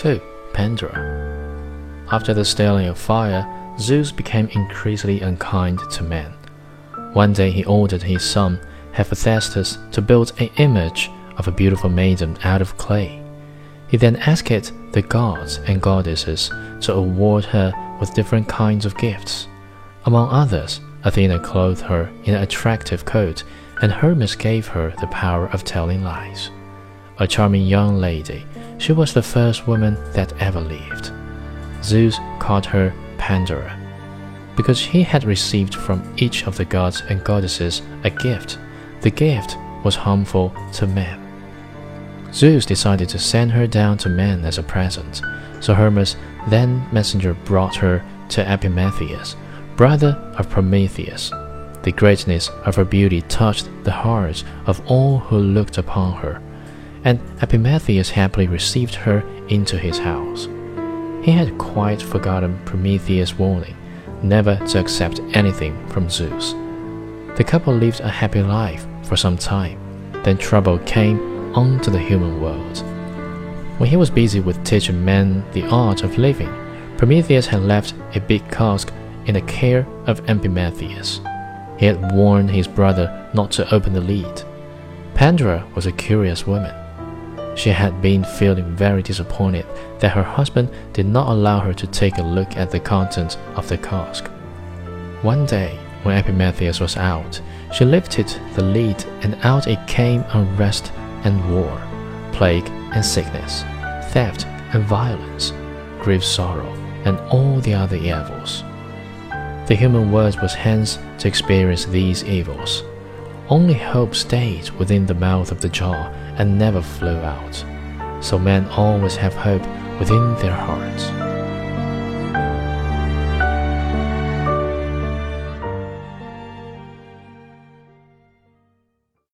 2. Pandora. After the stealing of fire, Zeus became increasingly unkind to men. One day he ordered his son, Hephaestus, to build an image of a beautiful maiden out of clay. He then asked the gods and goddesses to award her with different kinds of gifts. Among others, Athena clothed her in an attractive coat, and Hermes gave her the power of telling lies. A charming young lady, she was the first woman that ever lived. Zeus called her Pandora, because he had received from each of the gods and goddesses a gift. The gift was harmful to men. Zeus decided to send her down to men as a present, so Hermes then messenger brought her to Epimetheus, brother of Prometheus. The greatness of her beauty touched the hearts of all who looked upon her, and Epimetheus happily received her into his house. He had quite forgotten Prometheus' warning never to accept anything from Zeus. The couple lived a happy life for some time. Then trouble came onto the human world. When he was busy with teaching men the art of living, Prometheus had left a big cask in the care of Epimetheus. He had warned his brother not to open the lid. Pandora was a curious woman. She had been feeling very disappointed that her husband did not allow her to take a look at the contents of the cask. One day, when Epimetheus was out, she lifted the lid and out it came unrest and war, plague and sickness, theft and violence, grief, sorrow, and all the other evils. The human world was hence to experience these evils. Only hope stayed within the mouth of the jar and never flew out. So men always have hope within their hearts.